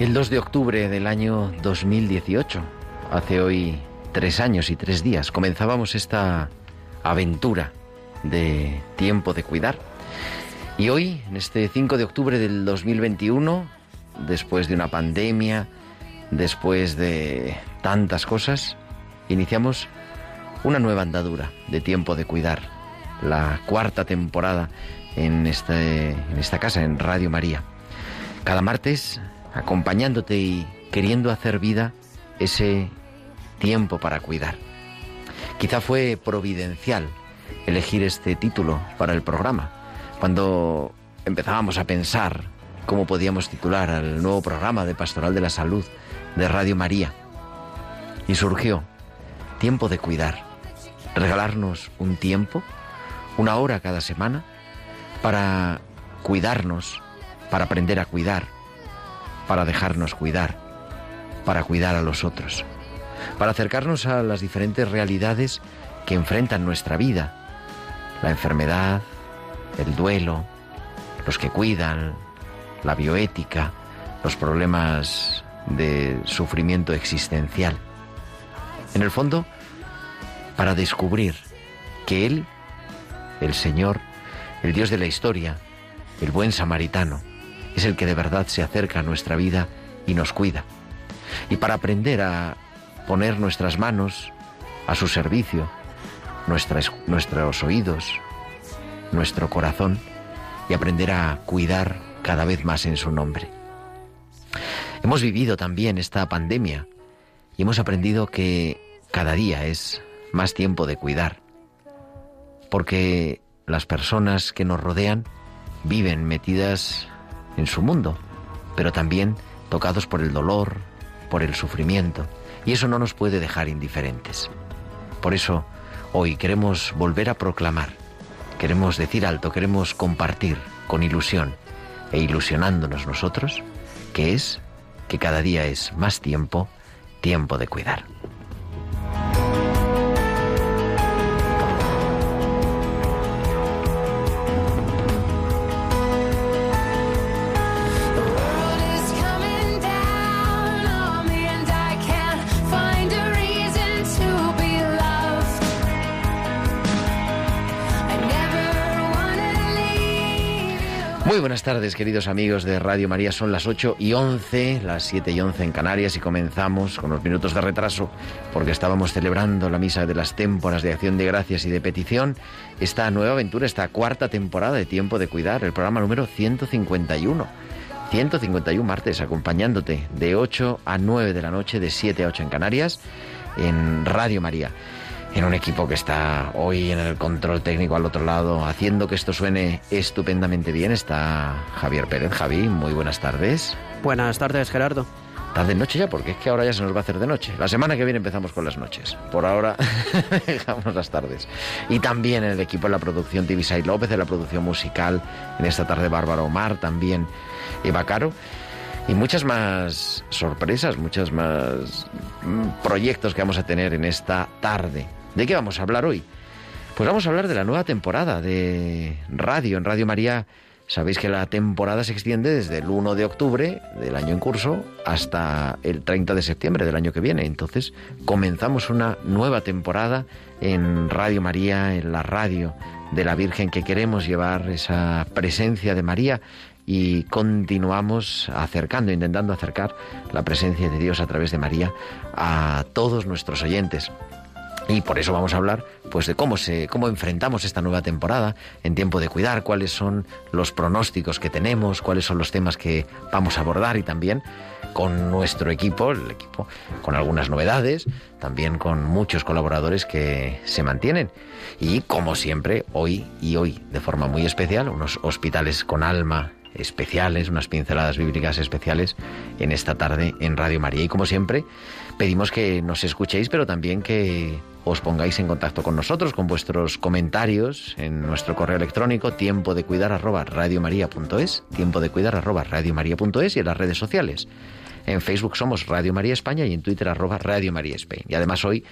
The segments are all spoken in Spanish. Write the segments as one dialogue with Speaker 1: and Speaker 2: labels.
Speaker 1: El 2 de octubre del año 2018, hace hoy tres años y tres días, comenzábamos esta aventura de tiempo de cuidar. Y hoy, en este 5 de octubre del 2021, después de una pandemia, después de tantas cosas, iniciamos una nueva andadura de tiempo de cuidar, la cuarta temporada en, este, en esta casa, en Radio María. Cada martes acompañándote y queriendo hacer vida ese tiempo para cuidar. Quizá fue providencial elegir este título para el programa. Cuando empezábamos a pensar cómo podíamos titular al nuevo programa de Pastoral de la Salud de Radio María. Y surgió Tiempo de Cuidar. Regalarnos un tiempo, una hora cada semana, para cuidarnos, para aprender a cuidar, para dejarnos cuidar, para cuidar a los otros, para acercarnos a las diferentes realidades que enfrentan nuestra vida, la enfermedad, el duelo, los que cuidan, la bioética, los problemas de sufrimiento existencial. En el fondo, para descubrir que Él, el Señor, el Dios de la historia, el buen samaritano, es el que de verdad se acerca a nuestra vida y nos cuida. Y para aprender a poner nuestras manos a su servicio, nuestros oídos, nuestro corazón y aprender a cuidar cada vez más en su nombre. Hemos vivido también esta pandemia y hemos aprendido que cada día es más tiempo de cuidar, porque las personas que nos rodean viven metidas en su mundo, pero también tocados por el dolor, por el sufrimiento, y eso no nos puede dejar indiferentes. Por eso, hoy queremos volver a proclamar, queremos decir alto, queremos compartir con ilusión e ilusionándonos nosotros, que es que cada día es más tiempo, tiempo de cuidar. Muy buenas tardes, queridos amigos de Radio María. Son las 8 y 11, las 7 y 11 en Canarias y comenzamos con los minutos de retraso porque estábamos celebrando la misa de las témporas de acción de gracias y de petición. Esta nueva aventura, esta cuarta temporada de Tiempo de Cuidar, el programa número 151. 151 martes, acompañándote de 8 a 9 de la noche, de 7 a 8 en Canarias, en Radio María en un equipo que está hoy en el control técnico al otro lado, haciendo que esto suene estupendamente bien, está Javier Pérez. Javi, muy buenas tardes.
Speaker 2: Buenas tardes, Gerardo.
Speaker 1: Tarde noche ya, porque es que ahora ya se nos va a hacer de noche. La semana que viene empezamos con las noches. Por ahora dejamos las tardes. Y también en el equipo de la producción Tibisay López, de la producción musical, en esta tarde Bárbara Omar, también Eva Caro. Y muchas más sorpresas, muchos más mm, proyectos que vamos a tener en esta tarde. ¿De qué vamos a hablar hoy? Pues vamos a hablar de la nueva temporada de radio en Radio María Sabéis que la temporada se extiende desde el 1 de octubre del año en curso hasta el 30 de septiembre del año que viene. Entonces comenzamos una nueva temporada en Radio María, en la radio de la Virgen, que queremos llevar esa presencia de María y continuamos acercando, intentando acercar la presencia de Dios a través de María a todos nuestros oyentes. Y por eso vamos a hablar pues de cómo se cómo enfrentamos esta nueva temporada en tiempo de cuidar, cuáles son los pronósticos que tenemos, cuáles son los temas que vamos a abordar y también con nuestro equipo, el equipo con algunas novedades, también con muchos colaboradores que se mantienen. Y como siempre hoy y hoy de forma muy especial unos hospitales con alma especiales, unas pinceladas bíblicas especiales en esta tarde en Radio María. Y como siempre pedimos que nos escuchéis pero también que os pongáis en contacto con nosotros con vuestros comentarios en nuestro correo electrónico tiempo de cuidar arroba radiomaria.es, tiempo de cuidar arroba radiomaria.es y en las redes sociales. En Facebook somos Radio María España y en Twitter arroba Radio María España. Y además hoy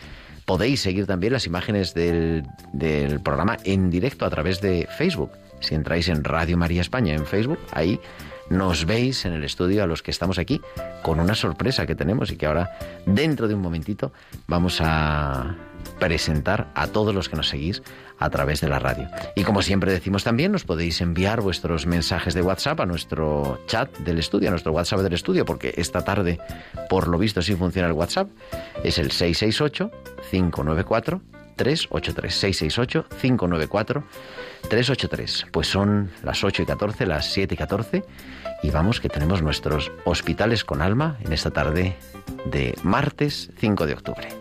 Speaker 1: podéis seguir también las imágenes del, del programa en directo a través de Facebook. Si entráis en Radio María España en Facebook, ahí nos veis en el estudio a los que estamos aquí con una sorpresa que tenemos y que ahora dentro de un momentito vamos a presentar a todos los que nos seguís a través de la radio. Y como siempre decimos también, nos podéis enviar vuestros mensajes de WhatsApp a nuestro chat del estudio, a nuestro WhatsApp del estudio, porque esta tarde, por lo visto, sí funciona el WhatsApp. Es el 668-594. 383 668 594 383 pues son las 8 y 14 las 7 y 14 y vamos que tenemos nuestros hospitales con alma en esta tarde de martes 5 de octubre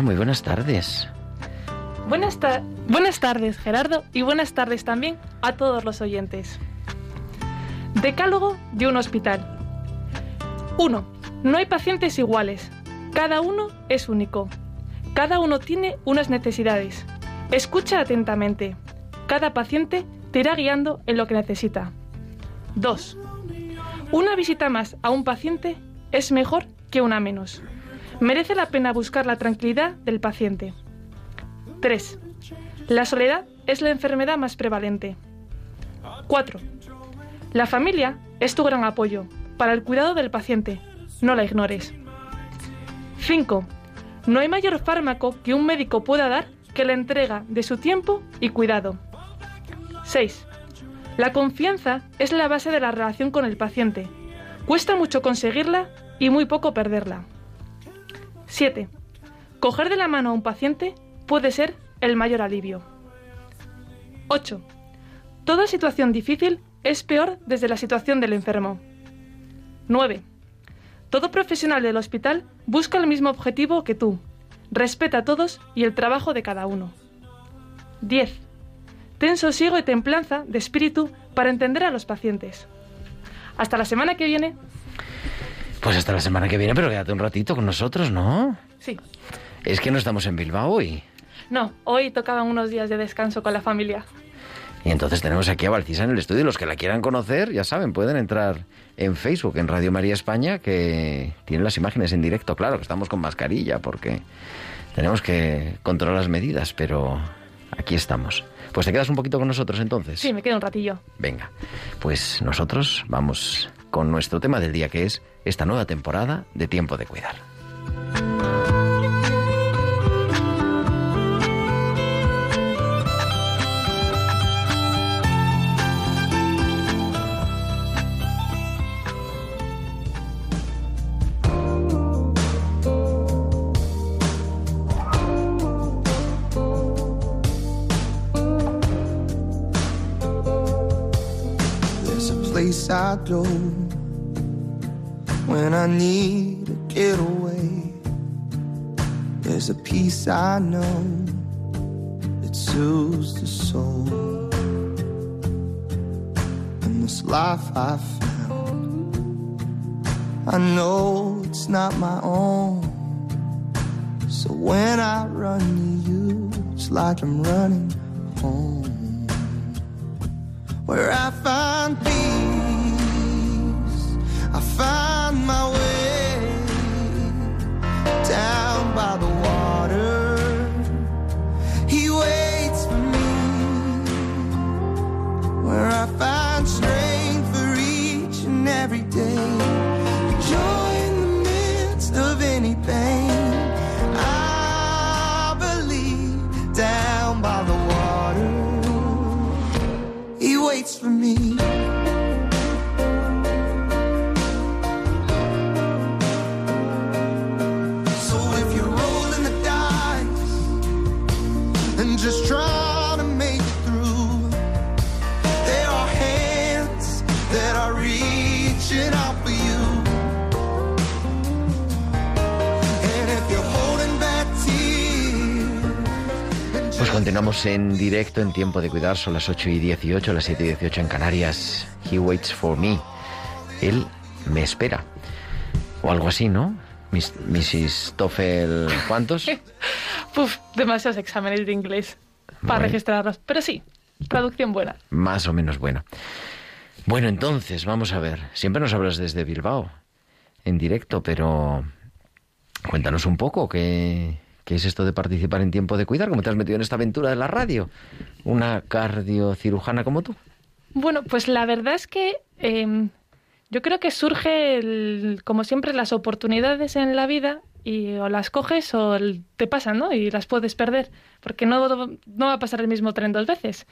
Speaker 1: muy buenas tardes.
Speaker 2: Buenas, buenas tardes, Gerardo, y buenas tardes también a todos los oyentes. Decálogo de un hospital. 1. No hay pacientes iguales. Cada uno es único. Cada uno tiene unas necesidades. Escucha atentamente. Cada paciente te irá guiando en lo que necesita. 2. Una visita más a un paciente es mejor que una menos. Merece la pena buscar la tranquilidad del paciente. 3. La soledad es la enfermedad más prevalente. 4. La familia es tu gran apoyo para el cuidado del paciente. No la ignores. 5. No hay mayor fármaco que un médico pueda dar que la entrega de su tiempo y cuidado. 6. La confianza es la base de la relación con el paciente. Cuesta mucho conseguirla y muy poco perderla. 7. Coger de la mano a un paciente puede ser el mayor alivio. 8. Toda situación difícil es peor desde la situación del enfermo. 9. Todo profesional del hospital busca el mismo objetivo que tú. Respeta a todos y el trabajo de cada uno. 10. Ten sosiego y templanza de espíritu para entender a los pacientes. Hasta la semana que viene.
Speaker 1: Pues hasta la semana que viene, pero quédate un ratito con nosotros, ¿no?
Speaker 2: Sí.
Speaker 1: Es que no estamos en Bilbao hoy.
Speaker 2: No, hoy tocaban unos días de descanso con la familia.
Speaker 1: Y entonces tenemos aquí a Valcisa en el estudio. Los que la quieran conocer, ya saben, pueden entrar en Facebook, en Radio María España, que tienen las imágenes en directo. Claro que estamos con mascarilla porque tenemos que controlar las medidas, pero aquí estamos. Pues te quedas un poquito con nosotros entonces.
Speaker 2: Sí, me quedo un ratillo.
Speaker 1: Venga, pues nosotros vamos con nuestro tema del día que es esta nueva temporada de Tiempo de Cuidar.
Speaker 3: When I need to get away. There's a peace I know that soothes the soul. in this life I found. I know it's not my own. So when I run to you, it's like I'm running home. Where I find peace, my way down by the water. He waits for me where I find strength for each and every day.
Speaker 1: En directo en tiempo de cuidar, son las 8 y 18, las 7 y 18 en Canarias. He waits for me. Él me espera. O algo así, ¿no? Mrs. Toffel, ¿cuántos?
Speaker 2: Puf, demasiados exámenes de inglés para registrarlos. Pero sí, traducción buena.
Speaker 1: Más o menos bueno. Bueno, entonces, vamos a ver. Siempre nos hablas desde Bilbao, en directo, pero cuéntanos un poco qué, qué es esto de participar en tiempo de cuidar, cómo te has metido en esta aventura de la radio. Una cardiocirujana como tú.
Speaker 2: Bueno, pues la verdad es que eh, yo creo que surge, el- como siempre, las oportunidades en la vida y o las coges o te pasan, ¿no? Y las puedes perder, porque no, no va a pasar el mismo tren dos veces.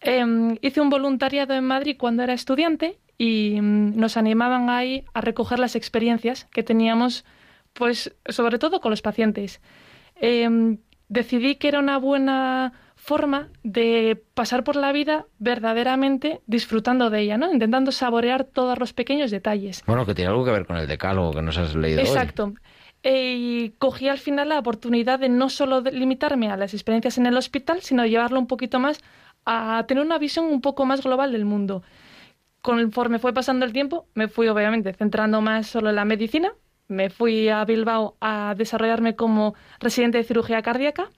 Speaker 2: Eh, hice un voluntariado en Madrid cuando era estudiante y mm, nos animaban ahí a recoger las experiencias que teníamos, pues sobre todo con los pacientes. Eh, decidí que era una buena forma de pasar por la vida verdaderamente disfrutando de ella, ¿no? Intentando saborear todos los pequeños detalles.
Speaker 1: Bueno, que tiene algo que ver con el decálogo que nos has leído hoy.
Speaker 2: Exacto. Eh, y cogí al final la oportunidad de no solo de limitarme a las experiencias en el hospital, sino llevarlo un poquito más a tener una visión un poco más global del mundo. Conforme fue pasando el tiempo, me fui obviamente centrando más solo en la medicina. Me fui a Bilbao a desarrollarme como residente de cirugía cardíaca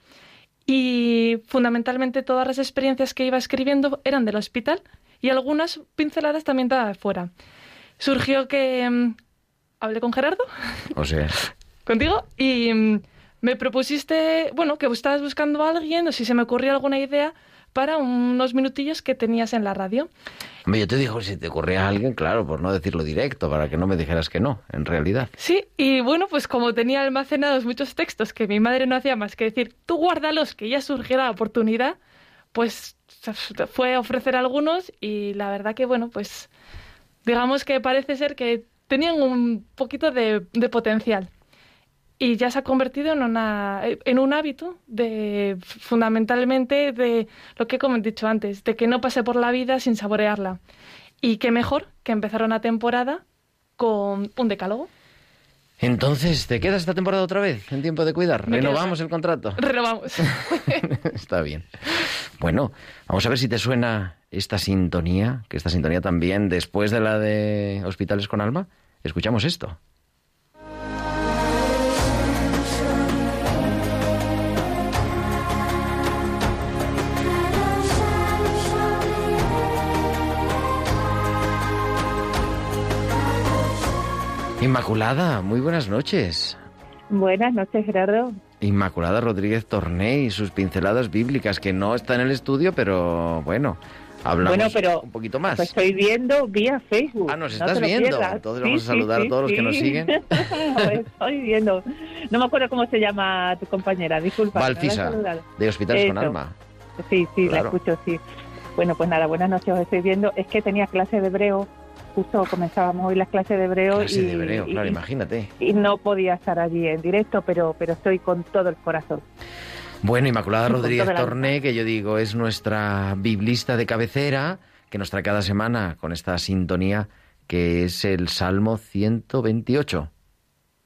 Speaker 2: y fundamentalmente todas las experiencias que iba escribiendo eran del hospital y algunas pinceladas también de fuera. Surgió que mm, hablé con Gerardo
Speaker 1: O sea,
Speaker 2: contigo y mm, me propusiste, bueno, que estabas buscando a alguien o si se me ocurría alguna idea para unos minutillos que tenías en la radio.
Speaker 1: yo te digo, si te ocurría a alguien, claro, por no decirlo directo, para que no me dijeras que no, en realidad.
Speaker 2: Sí, y bueno, pues como tenía almacenados muchos textos que mi madre no hacía más que decir, tú guárdalos, que ya surgirá la oportunidad, pues fue ofrecer algunos y la verdad que, bueno, pues digamos que parece ser que tenían un poquito de, de potencial. Y ya se ha convertido en, una, en un hábito de fundamentalmente de lo que como he dicho antes, de que no pase por la vida sin saborearla. Y qué mejor que empezar una temporada con un decálogo.
Speaker 1: Entonces, ¿te quedas esta temporada otra vez en tiempo de cuidar?
Speaker 2: Me.
Speaker 1: ¿Renovamos el contrato?
Speaker 2: Renovamos.
Speaker 1: Está bien. Bueno, vamos a ver si te suena esta sintonía, que esta sintonía también, después de la de Hospitales con Alma, escuchamos esto. Inmaculada, muy buenas noches.
Speaker 4: Buenas noches, Gerardo.
Speaker 1: Inmaculada Rodríguez Torné y sus pinceladas bíblicas, que no está en el estudio, pero bueno, hablamos
Speaker 4: Bueno, pero
Speaker 1: un poquito más.
Speaker 4: Estoy viendo vía Facebook.
Speaker 1: Ah, nos
Speaker 4: No
Speaker 1: estás viendo.
Speaker 4: pierdas.
Speaker 1: Entonces vamos a saludar a todos los que nos siguen.
Speaker 4: Estoy viendo. No me acuerdo cómo se llama tu compañera, disculpa.
Speaker 1: Valfisa, de Hospitales con. Alma.
Speaker 4: Sí, sí,
Speaker 1: Claro.
Speaker 4: la escucho, sí. Bueno, pues nada, buenas noches, os estoy viendo. Es que tenía clase de hebreo, justo comenzábamos hoy las clases de hebreo.
Speaker 1: Clase
Speaker 4: y,
Speaker 1: de hebreo, claro,
Speaker 4: y-
Speaker 1: imagínate.
Speaker 4: y no podía estar allí en directo, pero, pero estoy con todo el corazón.
Speaker 1: Bueno, Inmaculada Rodríguez
Speaker 4: la
Speaker 1: Torné, que yo digo es nuestra biblista de cabecera, que nos trae cada semana con esta sintonía que es el Salmo 128.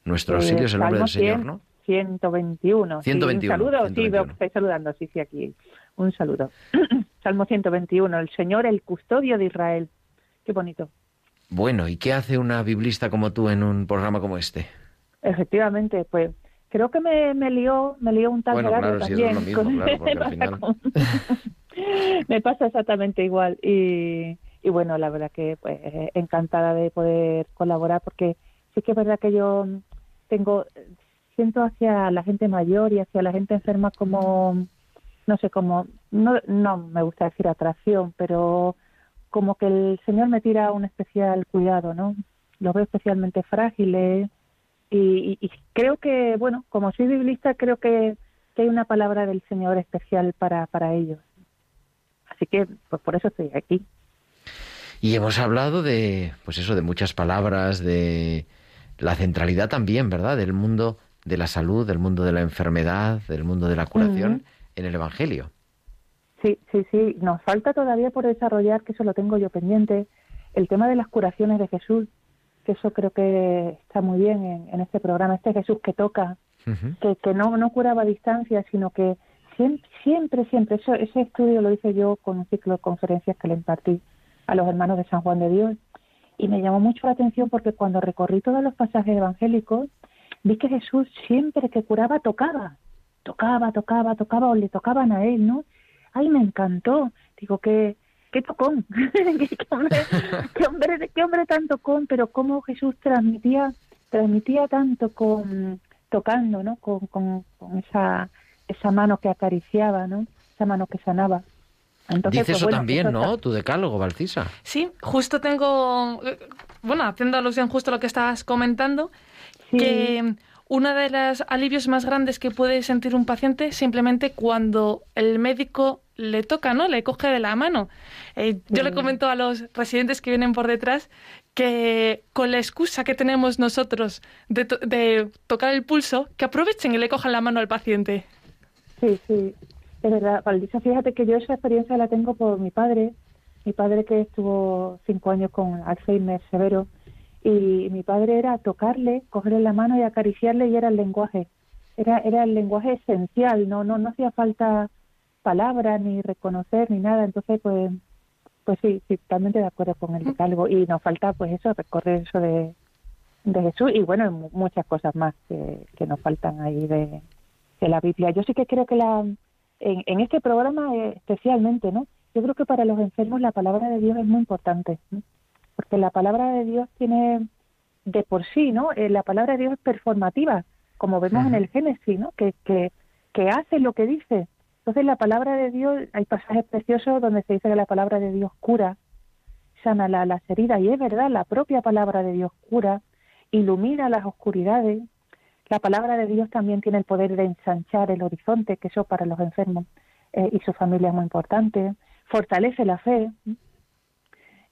Speaker 1: Nuestro auxilio
Speaker 4: Eh,
Speaker 1: es el nombre del Señor,
Speaker 4: 100,
Speaker 1: ¿no?
Speaker 4: 121. sí,
Speaker 1: 121,
Speaker 4: un saludo, sí,
Speaker 1: 121.
Speaker 4: veo que estáis saludando, sí, sí, aquí. Un saludo. Salmo 121. El Señor, el custodio de Israel. qué bonito.
Speaker 1: Bueno, ¿y qué hace una biblista como tú en un programa como este?
Speaker 4: Efectivamente, pues creo que me, me lió, me lió un tal
Speaker 1: Bueno, claro, es
Speaker 4: también.
Speaker 1: lo mismo,
Speaker 4: con-
Speaker 1: claro, porque
Speaker 4: me
Speaker 1: al
Speaker 4: pasa
Speaker 1: final-
Speaker 4: con- me pasa exactamente igual y, y bueno, la verdad que pues encantada de poder colaborar porque sí que es verdad que yo tengo siento hacia la gente mayor y hacia la gente enferma como no sé como no no me gusta decir atracción pero como que el Señor me tira un especial cuidado no los veo especialmente frágiles y, y- y creo que bueno como soy biblista creo que, que hay una palabra del Señor especial para para ellos así que pues por eso estoy aquí
Speaker 1: Y hemos hablado de, pues eso, de muchas palabras, de la centralidad también, ¿verdad? Del mundo de la salud, del mundo de la enfermedad, del mundo de la curación en el Evangelio.
Speaker 4: Sí, sí, sí. Nos falta todavía por desarrollar, que eso lo tengo yo pendiente, el tema de las curaciones de Jesús, que eso creo que está muy bien en, en este programa. Este Jesús que toca, que, que no, no curaba a distancia, sino que siempre, siempre, siempre, eso, ese estudio lo hice yo con un ciclo de conferencias que le impartí a los hermanos de San Juan de Dios. Y me llamó mucho la atención porque cuando recorrí todos los pasajes evangélicos, vi que Jesús siempre que curaba tocaba, tocaba, tocaba, tocaba, o le tocaban a él, ¿no? Ay, me encantó. Digo, qué, qué tocón, qué, qué hombre, qué, hombre, qué hombre tan tocón, pero cómo Jesús transmitía, transmitía tanto con tocando, ¿no? Con, con, con esa, esa mano que acariciaba, ¿no? Esa mano que sanaba. Entonces,
Speaker 1: Dice
Speaker 4: pues,
Speaker 1: eso
Speaker 4: bueno,
Speaker 1: también,
Speaker 4: eso
Speaker 1: ¿no?
Speaker 4: está-
Speaker 1: Tu decálogo, Valcisa.
Speaker 2: Sí, justo tengo, bueno, haciendo alusión justo a lo que estabas comentando,
Speaker 4: Sí.
Speaker 2: que uno de los alivios más grandes que puede sentir un paciente simplemente cuando el médico le toca, ¿no? Le coge de la mano. Eh, yo le
Speaker 4: Sí.
Speaker 2: comento a los residentes que vienen por detrás que con la excusa que tenemos nosotros de, to- de tocar el pulso, que aprovechen y le cojan la mano al paciente.
Speaker 4: Sí, sí, es verdad. Valdisa, fíjate que yo esa experiencia la tengo por mi padre, mi padre que estuvo cinco años con Alzheimer severo, y mi padre era tocarle, cogerle la mano y acariciarle y era el lenguaje. Era, era el lenguaje esencial, no, no, no hacía falta palabras ni reconocer ni nada. Entonces, pues, pues sí, sí, totalmente de acuerdo con el decálogo. Y nos falta, pues eso, recorrer eso de, de Jesús y bueno, mu- muchas cosas más que, que nos faltan ahí de, de la Biblia. Yo sí que creo que la en, en este programa eh, especialmente, ¿no? Yo creo que para los enfermos la palabra de Dios es muy importante, ¿no? porque la palabra de Dios tiene de por sí, ¿no? Eh, la palabra de Dios es performativa, como vemos en el Génesis, ¿no? Que, que, que hace lo que dice. Entonces la palabra de Dios, hay pasajes preciosos donde se dice que la palabra de Dios cura, sana la- las heridas, y es verdad, la propia palabra de Dios cura, ilumina las oscuridades. La palabra de Dios también tiene el poder de ensanchar el horizonte, que eso para los enfermos eh, y su familia es muy importante. Fortalece la fe.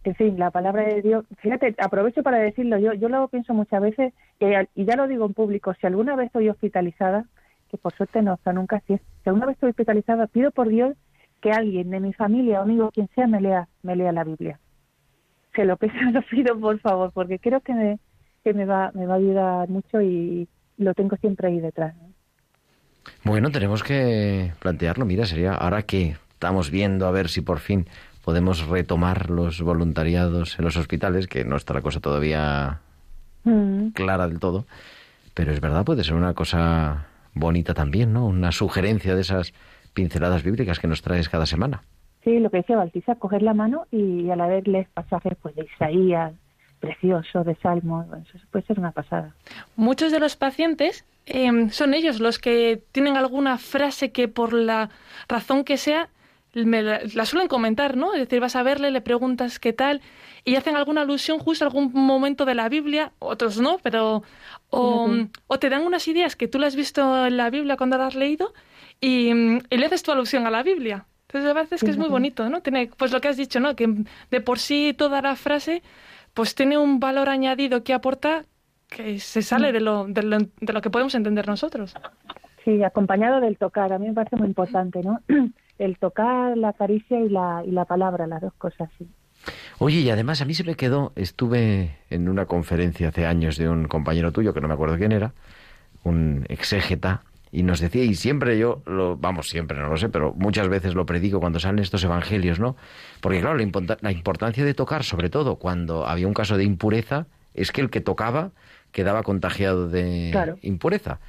Speaker 4: En fin, la palabra de Dios, fíjate, aprovecho para decirlo, yo, yo lo pienso muchas veces, que, y ya lo digo en público, si alguna vez estoy hospitalizada, que por suerte no, o sea, nunca es, si alguna vez estoy hospitalizada, pido por Dios que alguien de mi familia, amigo, quien sea, me lea, me lea la Biblia. Se lo pido, lo pido por favor, porque creo que me, que me va, me va a ayudar mucho y lo tengo siempre ahí detrás. ¿no?
Speaker 1: Bueno, tenemos que plantearlo. Mira, sería ahora que estamos viendo a ver si por fin podemos retomar los voluntariados en los hospitales, que no está la cosa todavía
Speaker 4: Mm.
Speaker 1: clara del todo, pero es verdad, puede ser una cosa bonita también, ¿no? Una sugerencia de esas pinceladas bíblicas que nos traes cada semana.
Speaker 4: Sí, lo que decía Baltisa, coger la mano y a la vez leer pasajes pues, de Isaías, preciosos, de Salmos, bueno, eso puede ser una pasada.
Speaker 2: Muchos de los pacientes eh, son ellos los que tienen alguna frase que por la razón que sea me la, la suelen comentar, ¿no? Es decir, vas a verle, le preguntas qué tal y hacen alguna alusión justo a algún momento de la Biblia, otros no, pero o, te dan unas ideas que tú las has visto en la Biblia cuando la has leído y, y le haces tu alusión a la Biblia. Entonces, a veces que es muy bonito, ¿no? Tiene, pues lo que has dicho, ¿no? Que de por sí toda la frase pues tiene un valor añadido que aporta que se sale de lo, de lo, de lo que podemos entender nosotros.
Speaker 4: Sí, acompañado del tocar, a mí me parece muy importante, ¿no? El tocar, la caricia y la, y la palabra, las dos cosas, sí.
Speaker 1: Oye, y además a mí se me quedó, estuve en una conferencia hace años de un compañero tuyo, que no me acuerdo quién era, un exégeta, Y nos decía, y siempre yo, lo, vamos, siempre, no lo sé, pero muchas veces lo predico cuando salen estos evangelios, ¿no? Porque claro, la, impo- la importancia de tocar, sobre todo cuando había un caso de impureza, es que el que tocaba quedaba contagiado de
Speaker 4: Claro.
Speaker 1: impureza.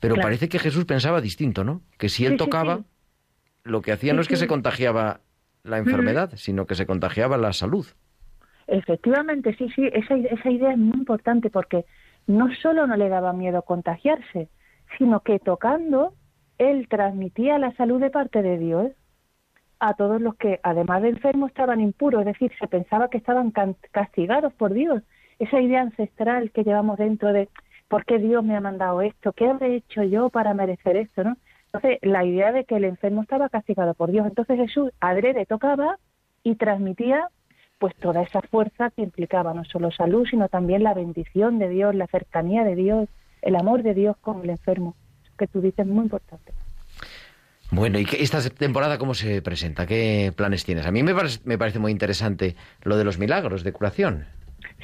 Speaker 1: Pero
Speaker 4: Claro.
Speaker 1: parece que Jesús pensaba distinto, ¿no? Que si él
Speaker 4: Sí,
Speaker 1: tocaba,
Speaker 4: sí.
Speaker 1: lo que hacía no es que se contagiaba la enfermedad, sino que se contagiaba la salud.
Speaker 4: Efectivamente, sí, sí, esa, esa idea es muy importante porque no solo no le daba miedo contagiarse, sino que tocando, él transmitía la salud de parte de Dios a todos los que, además de enfermos, estaban impuros, es decir, se pensaba que estaban castigados por Dios. Esa idea ancestral que llevamos dentro de ¿por qué Dios me ha mandado esto? ¿Qué habré hecho yo para merecer esto? ¿no? Entonces, la idea de que el enfermo estaba castigado por Dios. Entonces Jesús adrede tocaba y transmitía pues toda esa fuerza que implicaba no solo salud, sino también la bendición de Dios, la cercanía de Dios, el amor de Dios con el enfermo, que tú dices es muy importante.
Speaker 1: Bueno, ¿y esta temporada cómo se presenta? ¿Qué planes tienes? A mí me parece, me parece muy interesante lo de los milagros de curación.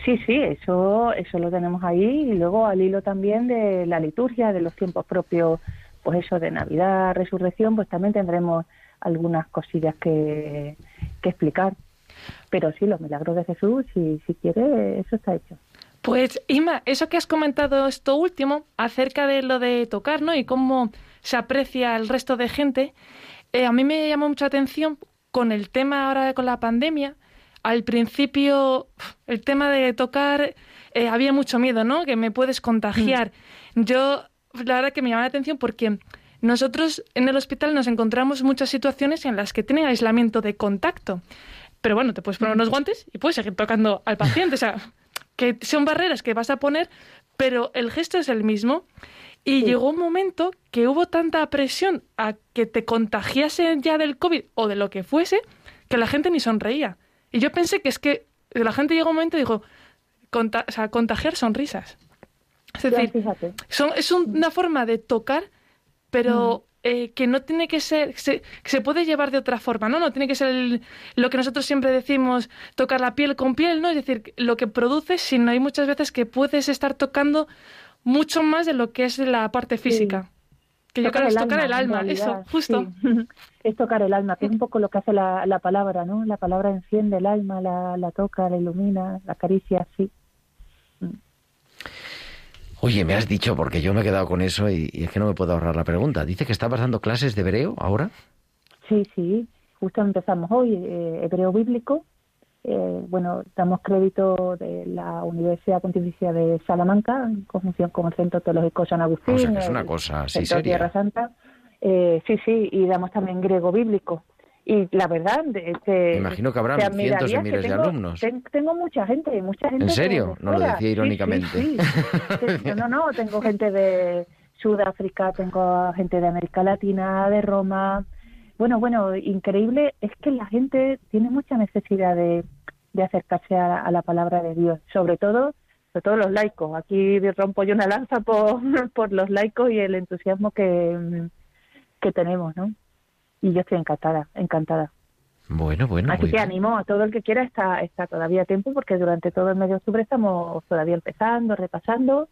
Speaker 4: Sí, sí, eso, eso lo tenemos ahí y luego al hilo también de la liturgia, de los tiempos propios, pues eso de Navidad, Resurrección, pues también tendremos algunas cosillas que, que explicar. Pero sí, los milagros de Jesús, si, si quiere, eso está hecho.
Speaker 2: Pues, Ima, eso que has comentado esto último, acerca de lo de tocar, ¿no? Y cómo se aprecia al resto de gente, eh, a mí me llamó mucha atención con el tema ahora con la pandemia. Al principio, el tema de tocar, eh, había mucho miedo, ¿no? Que me puedes contagiar. Yo, la verdad que me llama la atención porque nosotros en el hospital nos encontramos muchas situaciones en las que tienen aislamiento de contacto. Pero bueno, te puedes poner unos guantes y puedes seguir tocando al paciente. O sea, que son barreras que vas a poner, pero el gesto es el mismo. Y llegó un momento que hubo tanta presión a que te contagiasen ya del COVID o de lo que fuese, que la gente ni sonreía. Y yo pensé que es que la gente llegó un momento y dijo, conta- o sea, contagiar sonrisas. Es decir, son, es un- una forma de tocar, pero eh, que no tiene que ser, se, que se puede llevar de otra forma, ¿no? No tiene que ser el- lo que nosotros siempre decimos, tocar la piel con piel, ¿no? Es decir, lo que produces, sino hay muchas veces que puedes estar tocando mucho más de lo que es la parte física. Que yo creo es tocar el alma,
Speaker 4: realidad,
Speaker 2: eso, justo.
Speaker 4: sí. es tocar el alma, que es un poco lo que hace la, la palabra, ¿no? La palabra enciende el alma, la, la toca, la ilumina, la acaricia, sí.
Speaker 1: Oye, me has dicho, porque yo me he quedado con eso y, y es que no me puedo ahorrar la pregunta. Dice que estabas dando clases de hebreo ahora.
Speaker 4: Sí, sí, justo empezamos hoy, eh, hebreo bíblico. Eh, bueno, damos crédito de la Universidad Pontificia de Salamanca, en conjunción con el Centro Teológico San Agustín.
Speaker 1: O sea, que es una cosa así
Speaker 4: Centro
Speaker 1: seria.
Speaker 4: Tierra Santa. Eh, sí, sí, y damos también griego bíblico. Y la verdad, de- te,
Speaker 1: imagino que habrán
Speaker 4: te
Speaker 1: cientos de miles de
Speaker 4: tengo-
Speaker 1: alumnos.
Speaker 4: ten- tengo mucha gente, mucha gente.
Speaker 1: ¿En
Speaker 4: de-
Speaker 1: serio?
Speaker 4: de
Speaker 1: No lo decía irónicamente.
Speaker 4: sí, sí. Sí, No, no, tengo gente de Sudáfrica, tengo gente de América Latina, de Roma. Bueno, bueno, increíble es que la gente tiene mucha necesidad de, de acercarse a, a la palabra de Dios, sobre todo sobre todo los laicos. Aquí rompo yo una lanza por, por los laicos y el entusiasmo que, que tenemos, ¿no? Y yo estoy encantada, encantada.
Speaker 1: Bueno, bueno.
Speaker 4: Así que
Speaker 1: bien.
Speaker 4: animo a todo el que quiera, está, está todavía a tiempo, porque durante todo el mes de octubre estamos todavía empezando, repasando.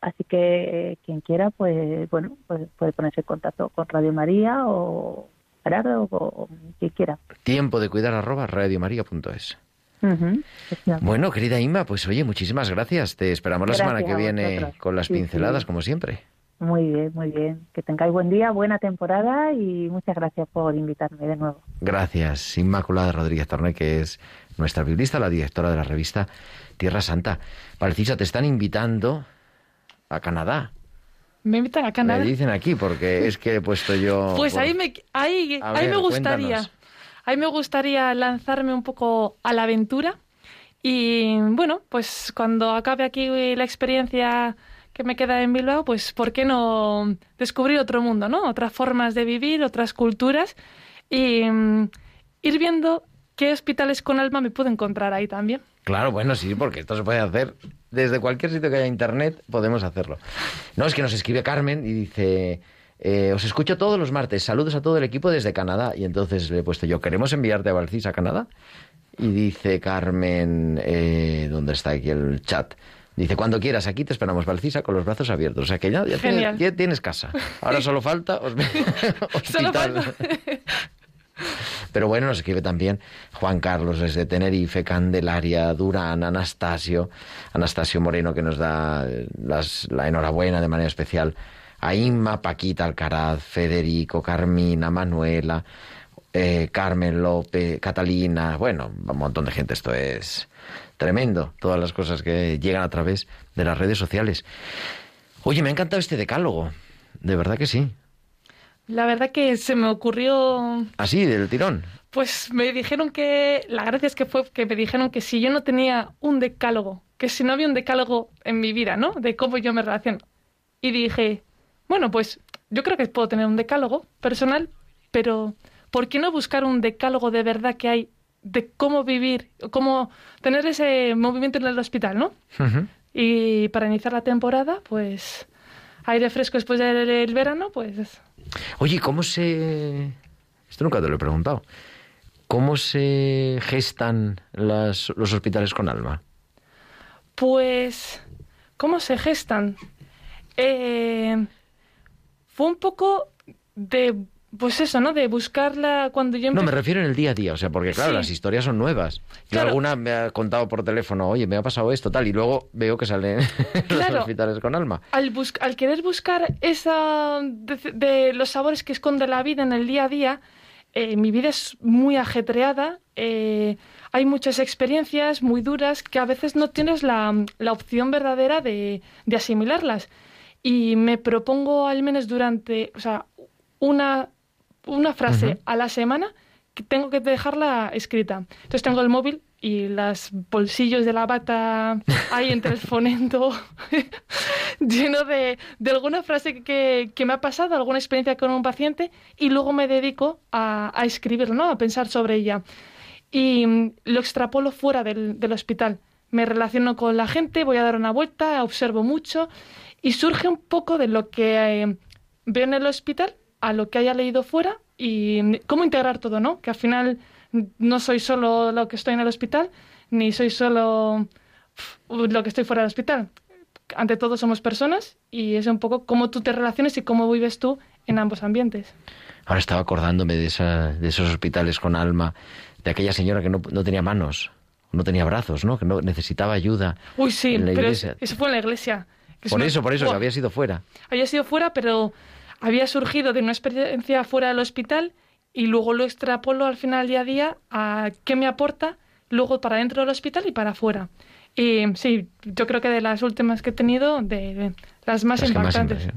Speaker 4: Así que eh, quien quiera, pues bueno, pues puede ponerse en contacto con Radio María o Gerardo o, o quien quiera.
Speaker 1: Tiempo de cuidar arroba radiomaria.es.
Speaker 4: Ujú, efectivamente.
Speaker 1: Bueno, querida Inma, pues oye, muchísimas gracias. Te esperamos la semana que viene con las
Speaker 4: Sí,
Speaker 1: pinceladas,
Speaker 4: sí.
Speaker 1: como siempre.
Speaker 4: Muy bien, muy bien. Que tengáis buen día, buena temporada y muchas gracias por invitarme de nuevo.
Speaker 1: Gracias, Inmaculada Rodríguez Torné, que es nuestra biblista, la directora de la revista Tierra Santa. Parecisa, te están invitando a Canadá.
Speaker 2: Me invitan a Canadá.
Speaker 1: Me dicen aquí, porque es que he puesto yo...
Speaker 2: Pues ahí me, ahí, ahí me gustaría.
Speaker 1: cuéntanos.
Speaker 2: Ahí me gustaría lanzarme un poco a la aventura. Y bueno, pues cuando acabe aquí la experiencia que me queda en Bilbao, pues ¿por qué no descubrir otro mundo, ¿no? Otras formas de vivir, otras culturas y mm, ir viendo qué hospitales con alma me puedo encontrar ahí también.
Speaker 1: Claro, bueno, sí, porque esto se puede hacer desde cualquier sitio que haya internet, podemos hacerlo. No, es que nos escribe Carmen y dice, eh, os escucho todos los martes, saludos a todo el equipo desde Canadá. Y entonces le he puesto yo, ¿queremos enviarte a Valcis a Canadá? Y dice Carmen, eh, ¿dónde está aquí el chat? Dice, cuando quieras, aquí te esperamos, Valcisa, con los brazos abiertos. O sea que ya, tienes, ya tienes casa. Ahora solo falta hospital. Pero bueno, nos escribe también Juan Carlos desde Tenerife, Candelaria, Durán, Anastasio, Anastasio Moreno que nos da eh, las- la enhorabuena de manera especial a Inma, Paquita Alcaraz, Federico, Carmina, Manuela, eh, Carmen López, Catalina, bueno, un montón de gente. Esto es tremendo, todas las cosas que llegan a través de las redes sociales. Oye, me ha encantado este decálogo, de verdad que sí.
Speaker 2: La verdad que se me ocurrió
Speaker 1: Así, del tirón.
Speaker 2: Pues me dijeron que, la gracia es que fue que me dijeron que si yo no tenía un decálogo, que si no había un decálogo en mi vida, ¿no? De cómo yo me relaciono. Y dije, bueno, pues yo creo que puedo tener un decálogo personal, pero ¿por qué no buscar un decálogo de verdad que hay de cómo vivir, cómo tener ese movimiento en el hospital, ¿no? Y para iniciar la temporada, pues aire fresco después del del verano, pues
Speaker 1: Oye, ¿cómo se... Esto nunca te lo he preguntado. ¿Cómo se gestan las- los hospitales con alma?
Speaker 2: Pues, ¿cómo se gestan? Eh, fue un poco de, pues eso, ¿no? De buscarla cuando yo
Speaker 1: No, me
Speaker 2: empecé-
Speaker 1: refiero en el día a día, o sea, porque claro,
Speaker 2: Sí.
Speaker 1: las historias son nuevas. Yo
Speaker 2: Claro.
Speaker 1: alguna me ha contado por teléfono, oye, me ha pasado esto, tal, y luego veo que salen los
Speaker 2: Claro.
Speaker 1: hospitales con alma.
Speaker 2: al, bus- al querer buscar esa de, de los sabores que esconde la vida en el día a día, eh, mi vida es muy ajetreada. eh, hay muchas experiencias muy duras que a veces no tienes la, la opción verdadera de, de asimilarlas. Y me propongo al menos durante, o sea, una, una frase a la semana que tengo que dejarla escrita. Entonces tengo el móvil y los bolsillos de la bata ahí entre el fonendo lleno de, de alguna frase que, que me ha pasado, alguna experiencia con un paciente y luego me dedico a, a escribirlo, ¿no? a pensar sobre ella. Y mm, lo extrapolo fuera del, del hospital. Me relaciono con la gente, voy a dar una vuelta, observo mucho y surge un poco de lo que eh, veo en el hospital a lo que haya leído fuera y cómo integrar todo, ¿no? Que al final no soy solo lo que estoy en el hospital, ni soy solo lo que estoy fuera del hospital. Ante todo somos personas y es un poco cómo tú te relaciones y cómo vives tú en ambos ambientes.
Speaker 1: Ahora estaba acordándome de, esa- de esos hospitales con alma, de aquella señora que no, no tenía manos, no tenía brazos, ¿no? Que no necesitaba ayuda.
Speaker 2: Uy, sí,
Speaker 1: En la
Speaker 2: pero eso fue en la iglesia.
Speaker 1: Por eso, por eso, que
Speaker 2: Buah.
Speaker 1: había sido fuera.
Speaker 2: había sido fuera, pero había surgido de una experiencia fuera del hospital y luego lo extrapolo al final día a día a qué me aporta luego para dentro del hospital y para afuera. Y sí, yo creo que de las últimas que he tenido, de las más
Speaker 1: Las más
Speaker 2: impactantes.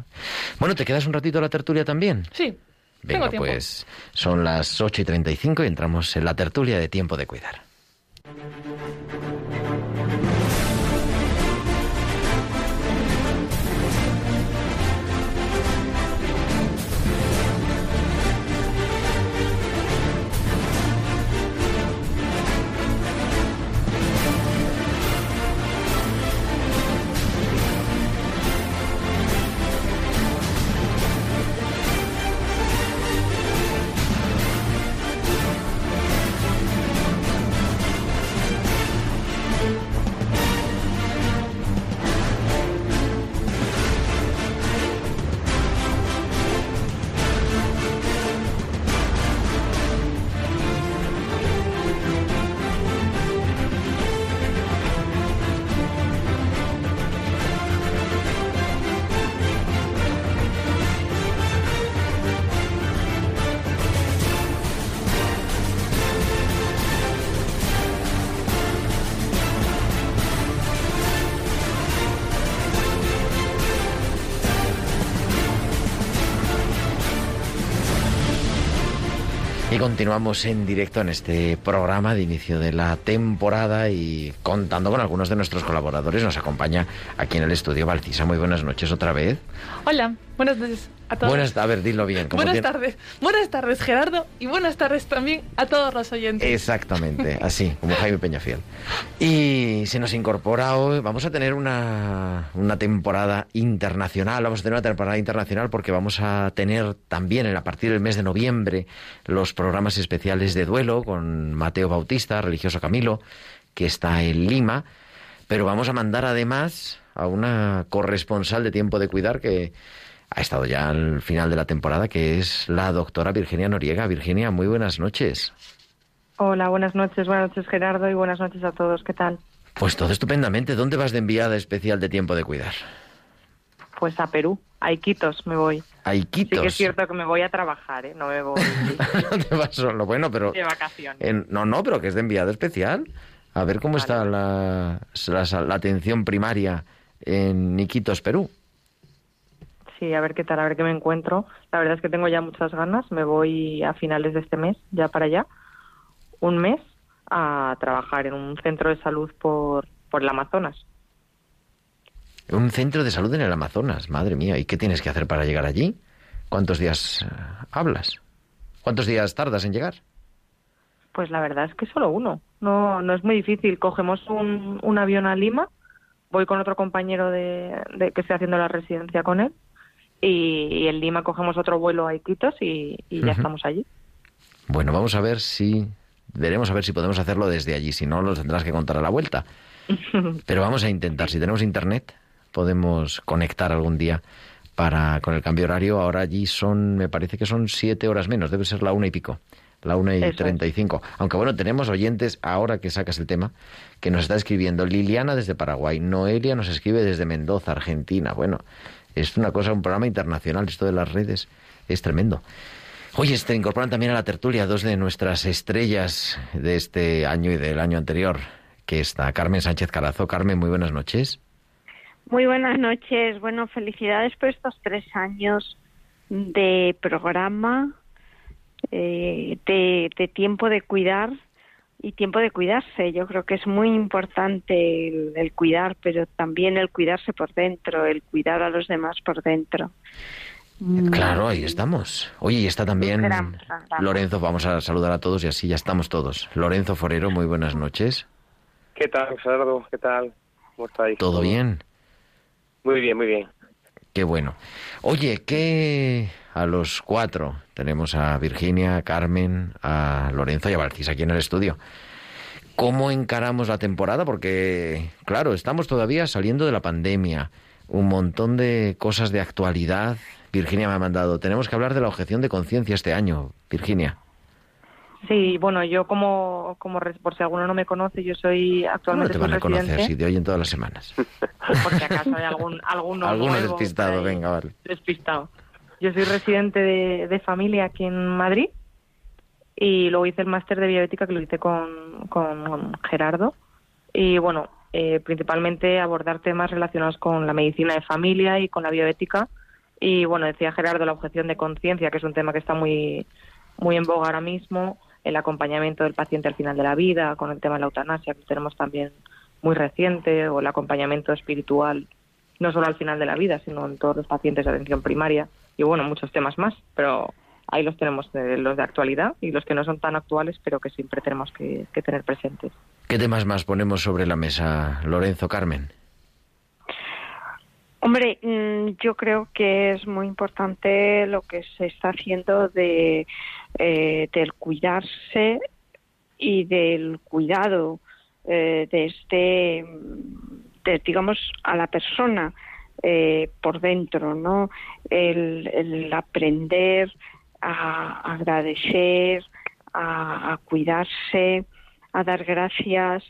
Speaker 1: Bueno, ¿te quedas un ratito a la tertulia también?
Speaker 2: sí,
Speaker 1: Venga,
Speaker 2: tengo tiempo.
Speaker 1: pues son las 8 y 35 y entramos en la tertulia de tiempo de cuidar. Y continuamos en directo en este programa de inicio de la temporada y contando con algunos de nuestros colaboradores. Nos acompaña aquí en el estudio Valcisa. Muy buenas noches otra vez.
Speaker 2: Hola, buenas noches a todos.
Speaker 1: Buenas, a ver, dilo bien. ¿cómo
Speaker 2: Buenas
Speaker 1: tiene-
Speaker 2: tardes. Buenas tardes, Gerardo, y buenas tardes también a todos los oyentes.
Speaker 1: Exactamente, así, como Jaime Peñafiel. Y se nos incorpora hoy, vamos a tener una, una temporada internacional, vamos a tener una temporada internacional porque vamos a tener también a partir del mes de noviembre los programas especiales de duelo con Mateo Bautista, religioso Camilo, que está en Lima. Pero vamos a mandar además a una corresponsal de tiempo de cuidar que ha estado ya al final de la temporada, que es la doctora Virginia Noriega. Virginia, muy buenas noches.
Speaker 5: Hola, buenas noches, buenas noches Gerardo y buenas noches a todos. ¿Qué tal?
Speaker 1: Pues todo estupendamente. ¿Dónde vas de enviada especial de tiempo de cuidar?
Speaker 5: Pues a Perú, a Iquitos me voy.
Speaker 1: A Iquitos.
Speaker 5: Sí que es cierto que me voy a trabajar, ¿eh? No me voy
Speaker 1: no te vas solo. Bueno, pero...
Speaker 5: de vacaciones.
Speaker 1: en- no, no, pero que es de enviada especial. A ver cómo está la, la- la atención primaria en Iquitos, Perú.
Speaker 5: Sí, a ver qué tal, a ver qué me encuentro. La verdad es que tengo ya muchas ganas. Me voy a finales de este mes, ya para allá, un mes, a trabajar en un centro de salud por, por el Amazonas.
Speaker 1: Un centro de salud en el Amazonas, madre mía. ¿Y qué tienes que hacer para llegar allí? ¿Cuántos días eh, hablas? ¿Cuántos días tardas en llegar?
Speaker 5: Pues la verdad es que solo uno. No, no es muy difícil. Cogemos un, un avión a Lima, voy con otro compañero de, de- que estoy haciendo la residencia con él, y, y en Lima cogemos otro vuelo a Iquitos y, y ya estamos allí.
Speaker 1: Bueno, vamos a ver si... Veremos a ver si podemos hacerlo desde allí. Si no, lo tendrás que contar a la vuelta. Pero vamos a intentar. Si tenemos internet, podemos conectar algún día para con el cambio horario. Ahora allí son, me parece que son siete horas menos. Debe ser la una y pico. La una y treinta y cinco. Aunque bueno, tenemos oyentes, ahora que sacas el tema, que nos está escribiendo Liliana desde Paraguay. Noelia nos escribe desde Mendoza, Argentina. Bueno, es una cosa, un programa internacional. Esto de las redes es tremendo. Oye, se incorporan también a la tertulia dos de nuestras estrellas de este año y del año anterior, que está Carmen Sánchez Carazo. Carmen, muy buenas noches.
Speaker 6: Muy buenas noches. Bueno, felicidades por estos tres años de programa, eh, de, de tiempo de cuidar y tiempo de cuidarse. Yo creo que es muy importante el, el cuidar, pero también el cuidarse por dentro, el cuidar a los demás por dentro. Mm,
Speaker 1: Claro, ahí estamos. Oye, y está también. Lorenzo, vamos a saludar a todos y así ya estamos todos. Lorenzo Forero, muy buenas noches.
Speaker 7: ¿Qué tal, Gerardo? ¿Qué tal? ¿Cómo estáis?
Speaker 1: ¿Todo bien?
Speaker 7: Muy bien, muy bien.
Speaker 1: Qué bueno. Oye, que a los cuatro tenemos a Virginia, Carmen, a Lorenzo y a Valcis aquí en el estudio. ¿Cómo encaramos la temporada? Porque, claro, estamos todavía saliendo de la pandemia. Un montón de cosas de actualidad. Virginia me ha mandado. Tenemos que hablar de la objeción de conciencia este año. Virginia.
Speaker 5: Sí, bueno, yo como, como por si alguno no me conoce, yo soy
Speaker 1: ¿Cómo no
Speaker 5: actualmente
Speaker 1: te van a conocer si te oyen todas las semanas?
Speaker 5: por si acaso hay algún, alguno
Speaker 1: Alguno
Speaker 5: nuevo
Speaker 1: despistado, venga, vale.
Speaker 5: despistado. Yo soy residente de, de familia aquí en Madrid y luego hice el máster de bioética que lo hice con, con Gerardo. Y bueno, eh, principalmente abordar temas relacionados con la medicina de familia y con la bioética. Y bueno, decía Gerardo la objeción de conciencia, que es un tema que está muy, muy en boga ahora mismo, el acompañamiento del paciente al final de la vida, con el tema de la eutanasia, que tenemos también muy reciente, o el acompañamiento espiritual, no solo al final de la vida, sino en todos los pacientes de atención primaria, y bueno, muchos temas más, pero ahí los tenemos, eh, los de actualidad y los que no son tan actuales, pero que siempre tenemos que, que tener presentes.
Speaker 1: ¿Qué temas más ponemos sobre la mesa, Lorenzo, Carmen?
Speaker 6: Hombre, mm, yo creo que es muy importante lo que se está haciendo de eh, del cuidarse y del cuidado eh, de este, digamos, a la persona eh, por dentro, ¿no? El, aprender a agradecer, a cuidarse, a dar gracias,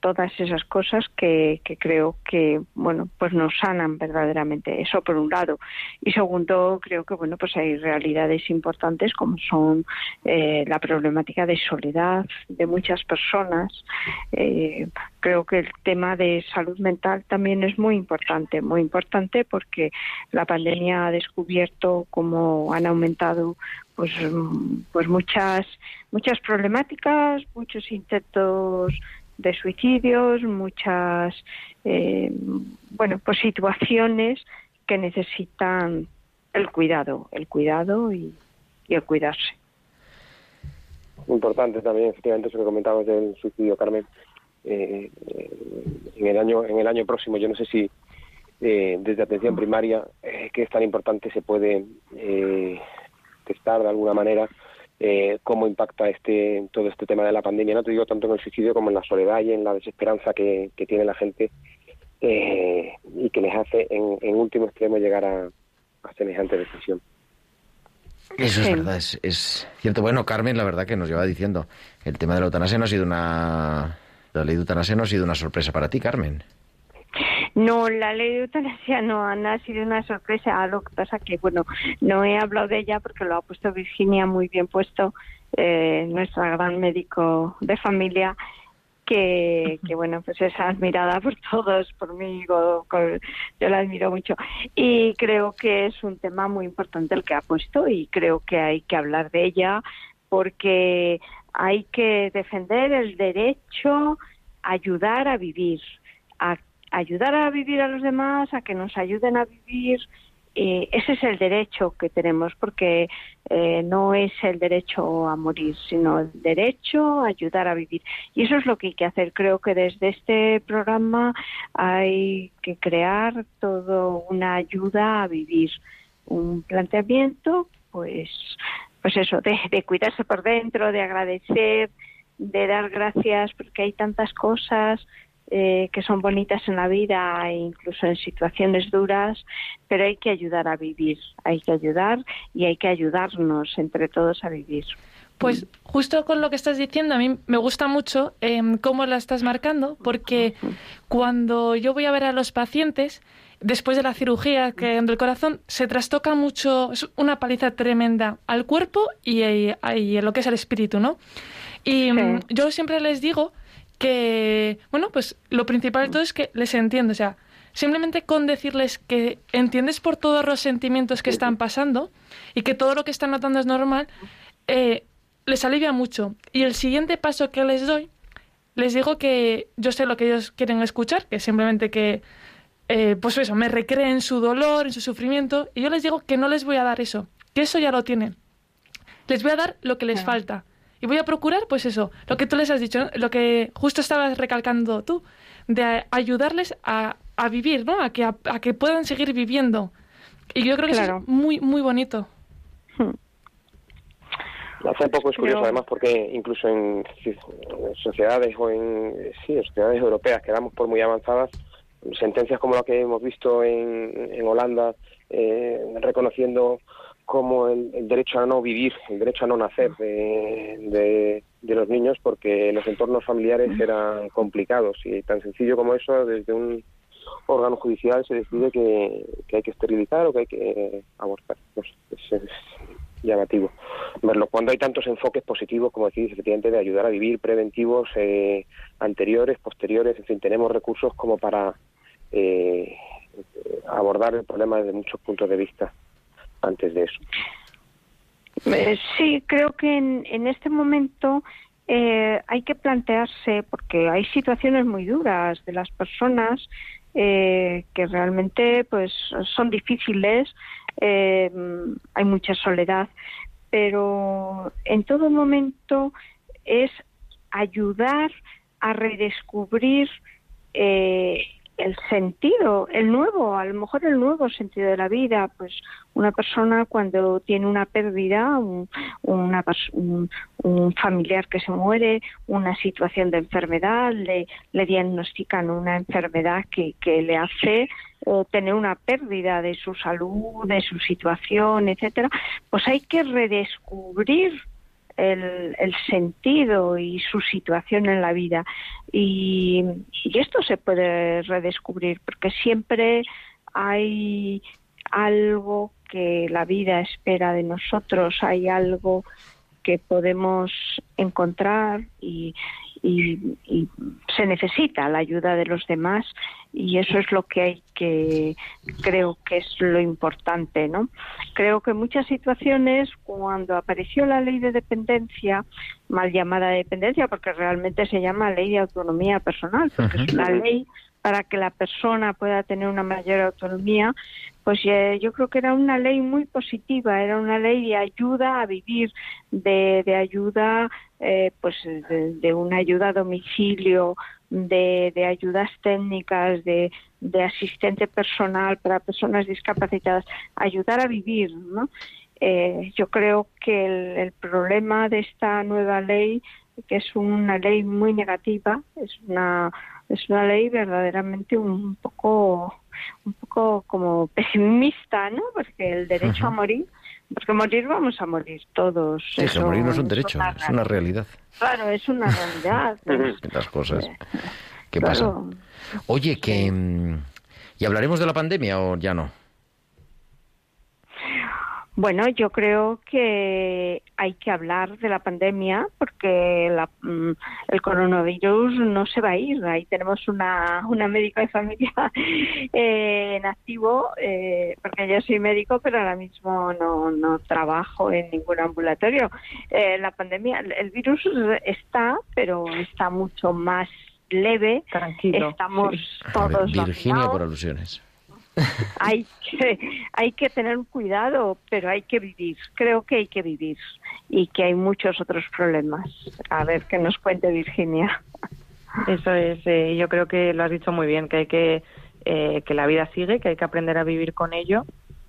Speaker 6: todas esas cosas que, creo que bueno pues nos sanan verdaderamente. Eso por un lado. Y segundo creo que bueno pues hay realidades importantes como son eh, la problemática de soledad de muchas personas. Eh, creo que el tema de salud mental también es muy importante muy importante porque la pandemia ha descubierto cómo han aumentado pues mm, pues muchas muchas problemáticas muchos intentos de suicidios, muchas eh, bueno pues situaciones que necesitan el cuidado, el cuidado y, el cuidarse.
Speaker 7: Importante también, efectivamente, eso que comentabas del suicidio, Carmen. Eh, eh, en el año en el año próximo, yo no sé si eh, desde atención primaria, eh, que es tan importante, se puede testar de alguna manera eh, cómo impacta este todo este tema de la pandemia, no te digo tanto en el suicidio como en la soledad y en la desesperanza que, que tiene la gente eh, y que les hace en, en último extremo llegar a, a semejante decisión.
Speaker 1: Eso es verdad, es, es cierto. Bueno, Carmen, la verdad que nos lleva diciendo, el tema de la eutanasia no ha sido una... La ley de eutanasia no ha sido una sorpresa para ti, Carmen.
Speaker 6: No, la ley de eutanasia no, ha sido una sorpresa. Lo que pasa que, bueno, no he hablado de ella porque lo ha puesto Virginia muy bien puesto, eh, nuestra gran médico de familia, que, que, bueno, pues es admirada por todos, por mí, yo la admiro mucho. Y creo que es un tema muy importante el que ha puesto y creo que hay que hablar de ella porque hay que defender el derecho a ayudar a vivir, a ayudar a vivir a los demás, a que nos ayuden a vivir. Ese es el derecho que tenemos, porque eh, no es el derecho a morir, sino el derecho a ayudar a vivir. Y eso es lo que hay que hacer. Creo que desde este programa hay que crear todo una ayuda a vivir, un planteamiento, pues, pues eso, de, de cuidarse por dentro, de agradecer, de dar gracias, porque hay tantas cosas eh, que son bonitas en la vida e incluso en situaciones duras, pero hay que ayudar a vivir, hay que ayudar y hay que ayudarnos entre todos a vivir.
Speaker 2: Pues justo con lo que estás diciendo, a mí me gusta mucho em, cómo la estás marcando, porque cuando yo voy a ver a los pacientes, después de la cirugía que del corazón, se trastoca mucho, es una paliza tremenda al cuerpo y, y- y lo que es el espíritu, ¿no? Y mm, yo siempre les digo que, bueno, pues lo principal de todo es que les entiendo, o sea, simplemente con decirles que entiendes por todos los sentimientos que están pasando y que todo lo que están notando es normal, eh, les alivia mucho. Y el siguiente paso que les doy, les digo que yo sé lo que ellos quieren escuchar, que simplemente que, eh, pues eso, me recreen su dolor, en su sufrimiento, y yo les digo que no les voy a dar eso, que eso ya lo tienen. Les voy a dar lo que les falta. Y voy a procurar, pues eso, lo que tú les has dicho, ¿no? lo que justo estabas recalcando tú, de ayudarles a, a vivir, ¿no? A que, a, a que puedan seguir viviendo. Y yo creo que eso es muy, muy bonito.
Speaker 7: Hace poco es curioso,
Speaker 6: Pero-
Speaker 7: además, porque incluso en, en sociedades o en, sí, en sociedades europeas que damos por muy avanzadas, sentencias como la que hemos visto en, en Holanda, eh, reconociendo como el, el derecho a no vivir, el derecho a no nacer de, de- de los niños, porque los entornos familiares eran complicados y tan sencillo como eso, desde un órgano judicial se decide que, que hay que esterilizar o que hay que abortar. Pues, es- es llamativo verlo. Cuando hay tantos enfoques positivos, como decís, efectivamente, de ayudar a vivir, preventivos, eh, anteriores, posteriores, en fin, tenemos recursos como para eh, abordar el problema desde muchos puntos de vista antes de eso.
Speaker 6: Eh, sí, creo que en, en este momento eh, hay que plantearse, porque hay situaciones muy duras de las personas eh, que realmente pues son difíciles, eh, hay mucha soledad, pero en todo momento es ayudar a redescubrir eh, el sentido, el nuevo, a lo mejor el nuevo sentido de la vida, pues una persona cuando tiene una pérdida, un, un, un familiar que se muere, una situación de enfermedad, le, le diagnostican una enfermedad que, que le hace eh, tener una pérdida de su salud, de su situación, etcétera, pues hay que redescubrir el, el sentido y su situación en la vida. Y, y esto se puede redescubrir porque siempre hay algo que la vida espera de nosotros, hay algo que podemos encontrar y, y- y se necesita la ayuda de los demás y eso es lo que hay que creo que es lo importante no creo que en muchas situaciones cuando apareció la ley de dependencia mal llamada dependencia porque realmente se llama ley de autonomía personal porque es una ley para que la persona pueda tener una mayor autonomía, pues eh, yo creo que era una ley muy positiva, era una ley de ayuda a vivir, de, de ayuda, eh, pues de, una ayuda a domicilio, de, de ayudas técnicas, de, de asistente personal para personas discapacitadas, ayudar a vivir, ¿no? Eh, yo creo que el, el problema de esta nueva ley, que es una ley muy negativa, es una es una ley verdaderamente un poco un poco como pesimista, ¿no? Porque el derecho a morir, porque morir vamos a morir todos.
Speaker 1: Sí, que
Speaker 6: eso
Speaker 1: morir no es un derecho,
Speaker 6: una
Speaker 1: es una realidad.
Speaker 6: Claro, es una realidad.
Speaker 1: Las cosas. ¿Qué
Speaker 6: Claro.
Speaker 1: pasa? Oye, que... mm, ¿Y hablaremos de la pandemia o ya no?
Speaker 6: Bueno, yo creo que hay que hablar de la pandemia porque la- mm, el coronavirus no se va a ir. Ahí tenemos una, una médica de familia eh, en activo, eh, porque yo soy médico, pero ahora mismo no, no trabajo en ningún ambulatorio. Eh, la pandemia, el- virus está, pero está mucho más leve.
Speaker 5: Tranquilo,
Speaker 6: Estamos
Speaker 1: ver,
Speaker 6: todos
Speaker 1: Virginia
Speaker 6: vacunados
Speaker 1: por alusiones.
Speaker 6: hay que hay que tener cuidado, pero hay que vivir. Creo que hay que vivir y que hay muchos otros problemas. A ver qué nos cuente Virginia.
Speaker 5: Eso es, eh, yo creo que lo has dicho muy bien, que hay que eh, que la vida sigue, que hay que aprender a vivir con ello,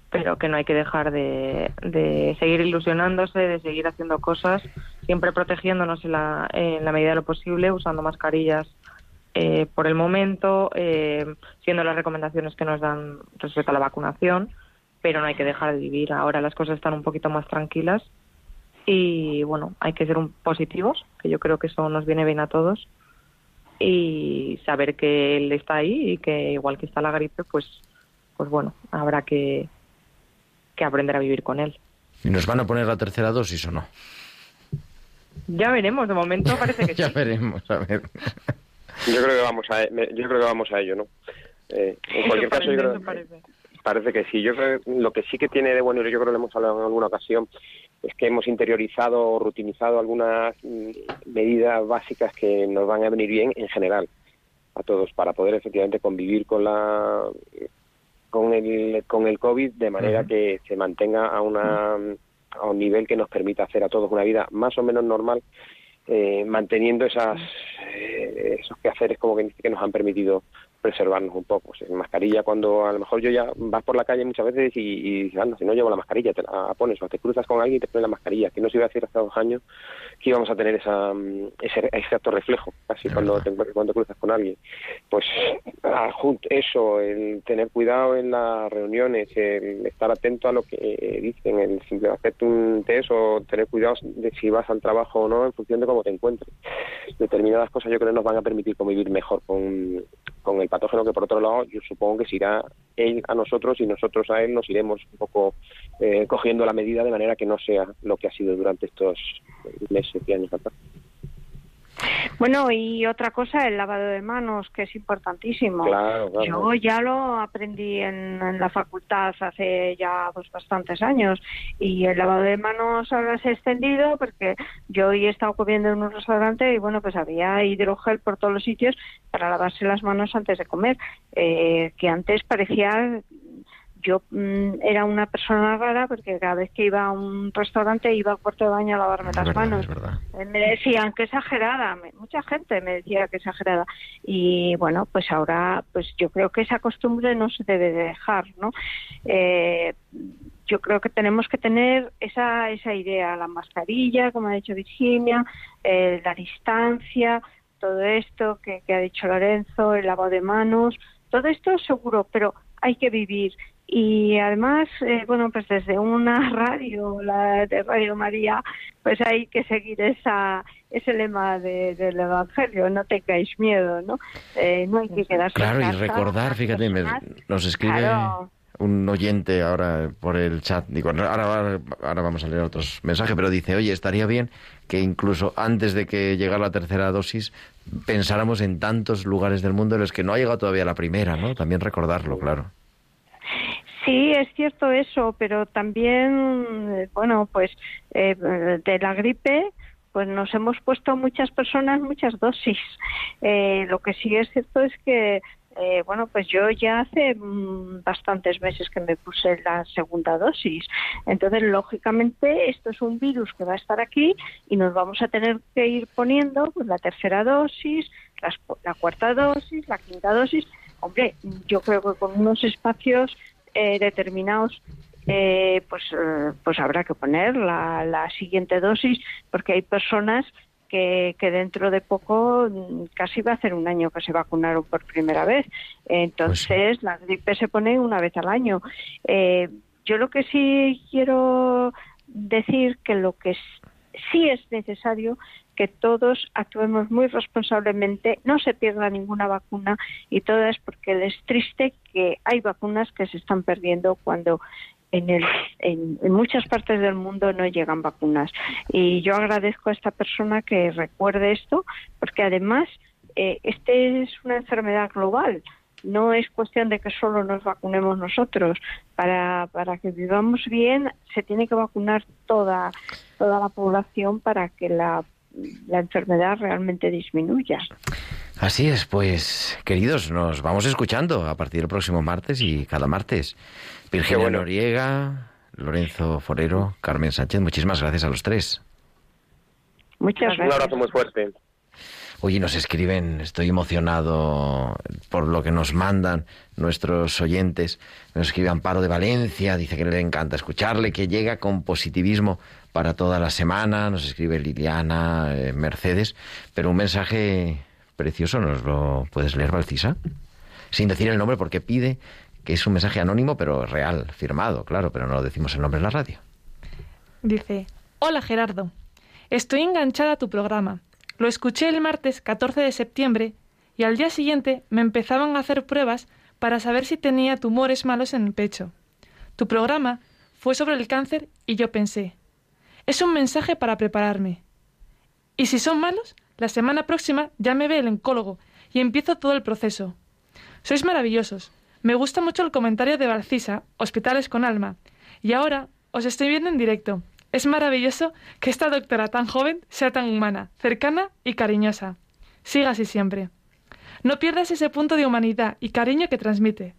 Speaker 5: pero que no hay que dejar de, de seguir ilusionándose, de seguir haciendo cosas, siempre protegiéndonos en la, en la medida de lo posible, usando mascarillas eh, por el momento, eh, siendo las recomendaciones que nos dan respecto a la vacunación, pero no hay que dejar de vivir. Ahora las cosas están un poquito más tranquilas y bueno, hay que ser un positivos, que yo creo que eso nos viene bien a todos y saber que él está ahí y que igual que está la gripe, pues pues bueno, habrá que que aprender a vivir con él.
Speaker 1: ¿Y nos van a poner la tercera dosis o no?
Speaker 5: Ya veremos, de momento parece que
Speaker 1: ya
Speaker 5: sí.
Speaker 1: veremos, a ver.
Speaker 7: Yo creo que vamos a, yo creo que vamos a ello, ¿no? Eh, en cualquier caso, yo
Speaker 5: parece,
Speaker 7: creo,
Speaker 5: parece.
Speaker 7: Parece que sí. Yo creo que lo que sí que tiene de bueno, y yo creo que lo hemos hablado en alguna ocasión, es que hemos interiorizado o rutinizado algunas mm, medidas básicas que nos van a venir bien en general a todos para poder efectivamente convivir con la con el con el COVID de manera que se mantenga a una a un nivel que nos permita hacer a todos una vida más o menos normal eh, manteniendo esas eh, esos quehaceres como que, que nos han permitido preservarnos un poco. O sea, mascarilla cuando a lo mejor yo ya vas por la calle muchas veces y, y anda, si no llevo la mascarilla, te la pones, o te cruzas con alguien y te pones la mascarilla, que no se iba a decir hace dos años que íbamos a tener esa, mm, ese exacto reflejo, casi cuando, te cuando cruzas con alguien. Pues ah, eso, el tener cuidado en las reuniones, el estar atento a lo que eh, dicen, el simple hacerte un test o tener cuidado de si vas al trabajo o no en función de cómo te encuentres. Determinadas cosas yo creo que nos van a permitir convivir mejor con, con el patógeno que por otro lado yo supongo que se irá él a nosotros y nosotros a él nos iremos un poco eh, cogiendo la medida de manera que no sea lo que ha sido durante estos meses y años atrás.
Speaker 6: Bueno, y otra cosa, el lavado de manos, que es importantísimo.
Speaker 7: Claro, claro.
Speaker 6: Yo ya lo aprendí en, en la facultad hace ya pues, bastantes años y el lavado de manos ahora se ha extendido porque yo hoy he estado comiendo en un restaurante y bueno, pues había hidrogel por todos los sitios para lavarse las manos antes de comer, eh, que antes parecía yo mm, era una persona rara porque cada vez que iba a un restaurante iba al cuarto de baño a lavarme
Speaker 1: Es
Speaker 6: las
Speaker 1: verdad,
Speaker 6: manos. Eh, Me decían que exagerada, me- mucha gente me decía que exagerada. Y bueno, pues ahora, pues yo creo que esa costumbre no se debe de dejar, ¿no? Eh, yo creo que tenemos que tener esa, esa idea, la mascarilla, como ha dicho Virginia, eh, la distancia, todo esto que, que ha dicho Lorenzo, el lavado de manos, todo esto seguro, pero hay que vivir. Y además, eh, bueno, pues desde una radio, la de Radio María, pues hay que seguir esa, ese lema de- del Evangelio, no tengáis miedo, ¿no? Eh, no hay que quedarse en
Speaker 1: Claro, y
Speaker 6: casa,
Speaker 1: recordar,
Speaker 6: las
Speaker 1: fíjate, me- nos escribe
Speaker 6: Claro.
Speaker 1: un oyente ahora por el chat, digo, ahora, ahora vamos a leer otros mensajes, pero dice, oye, estaría bien que incluso antes de que llegara la tercera dosis pensáramos en tantos lugares del mundo en los que no ha llegado todavía la primera, ¿no? También recordarlo, claro.
Speaker 6: Sí, es cierto eso, pero también, eh, bueno, pues eh, de la gripe, pues nos hemos puesto muchas personas muchas dosis. Eh, lo que sí es cierto es que, eh, bueno, pues yo ya hace mm, bastantes meses que me puse la segunda dosis. Entonces, lógicamente, esto es un virus que va a estar aquí y nos vamos a tener que ir poniendo pues, la tercera dosis, las- la cuarta dosis, la quinta dosis. Hombre, yo creo que con unos espacios eh, determinados eh, pues, eh, pues habrá que poner la, la siguiente dosis, porque hay personas que, que, dentro de poco mm, casi va a hacer un año que se vacunaron por primera vez. Entonces, pues la gripe se pone una vez al año. Eh, yo lo que sí quiero decir que lo que sí es necesario que todos actuemos muy responsablemente, no se pierda ninguna vacuna y todas porque es triste que hay vacunas que se están perdiendo cuando en, el, en, muchas partes del mundo no llegan vacunas. Y yo agradezco a esta persona que recuerde esto, porque además eh, este es una enfermedad global. No es cuestión de que solo nos vacunemos nosotros. Para, para que vivamos bien, se tiene que vacunar toda, toda la población para que la, la enfermedad realmente disminuya.
Speaker 1: Así es, pues queridos, nos vamos escuchando a partir del próximo martes y cada martes. Virginia Noriega, Lorenzo Forero, Carmen Sánchez, muchísimas gracias a los tres.
Speaker 6: Muchas gracias.
Speaker 7: Un abrazo muy fuerte.
Speaker 1: Oye, nos escriben, estoy emocionado por lo que nos mandan nuestros oyentes. Nos escribe Amparo de Valencia, dice que le encanta escucharle, que llega con positivismo para toda la semana. Nos escribe Liliana, eh, Mercedes, pero un mensaje precioso, ¿nos lo puedes leer, Valcisa? Sin decir el nombre, porque pide que es un mensaje anónimo, pero real, firmado, claro, pero no decimos el nombre en la radio.
Speaker 2: Dice, hola Gerardo, estoy enganchada a tu programa. Lo escuché el martes 14 de septiembre y al día siguiente me empezaban a hacer pruebas para saber si tenía tumores malos en el pecho. Tu programa fue sobre el cáncer y yo pensé, es un mensaje para prepararme. Y si son malos, la semana próxima ya me ve el oncólogo y empiezo todo el proceso. Sois maravillosos. Me gusta mucho el comentario de Valcisa, Hospitales con Alma. Y ahora os estoy viendo en directo. Es maravilloso que esta doctora tan joven sea tan humana, cercana y cariñosa. Siga así siempre. No pierdas ese punto de humanidad y cariño que transmite.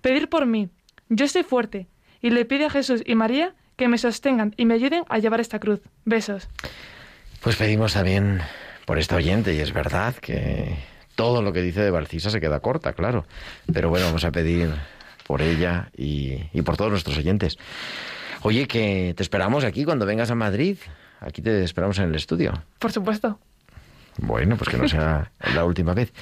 Speaker 2: Pedir por mí. Yo estoy fuerte y le pido a Jesús y María que me sostengan y me ayuden a llevar esta cruz. Besos.
Speaker 1: Pues pedimos también por esta oyente y es verdad que todo lo que dice de Valcisa se queda corta, claro. Pero bueno, vamos a pedir por ella y, por todos nuestros oyentes. Oye, que te esperamos aquí cuando vengas a Madrid. Aquí te esperamos en el estudio.
Speaker 2: Por supuesto.
Speaker 1: Bueno, pues que no sea la última vez.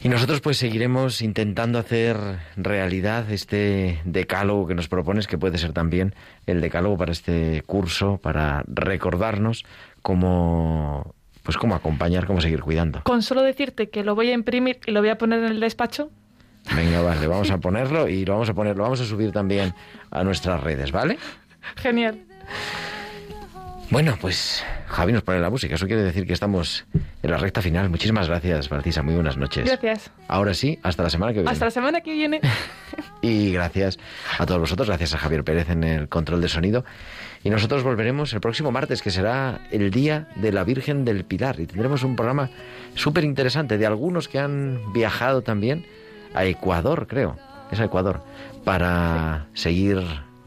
Speaker 1: Y nosotros pues seguiremos intentando hacer realidad este decálogo que nos propones, que puede ser también el decálogo para este curso, para recordarnos cómo pues cómo acompañar, cómo seguir cuidando.
Speaker 2: Con solo decirte que lo voy a imprimir y lo voy a poner en el despacho.
Speaker 1: Venga, vale, vamos a ponerlo y lo vamos a poner, lo vamos a subir también a nuestras redes, ¿vale?
Speaker 2: Genial.
Speaker 1: Bueno, pues Javi nos pone la música. Eso quiere decir que estamos en la recta final. Muchísimas gracias, Francisca. Muy buenas noches.
Speaker 2: Gracias.
Speaker 1: Ahora sí, hasta la semana que viene.
Speaker 2: Hasta la semana que viene.
Speaker 1: y gracias a todos vosotros. Gracias a Javier Pérez en el control de sonido. Y nosotros volveremos el próximo martes, que será el Día de la Virgen del Pilar. Y tendremos un programa súper interesante de algunos que han viajado también a Ecuador, creo. Es a Ecuador. Para seguir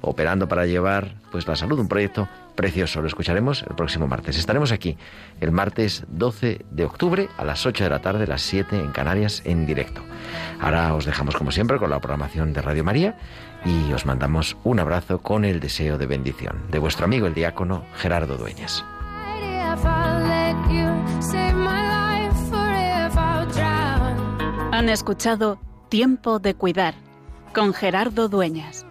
Speaker 1: operando, para llevar pues la salud. Un proyecto precioso. Lo escucharemos el próximo martes. Estaremos aquí el martes 12 de octubre a las 8 de la tarde, las 7 en Canarias, en directo. Ahora os dejamos como siempre con la programación de Radio María y os mandamos un abrazo con el deseo de bendición de vuestro amigo el diácono Gerardo Dueñas.
Speaker 8: Han escuchado Tiempo de Cuidar con Gerardo Dueñas.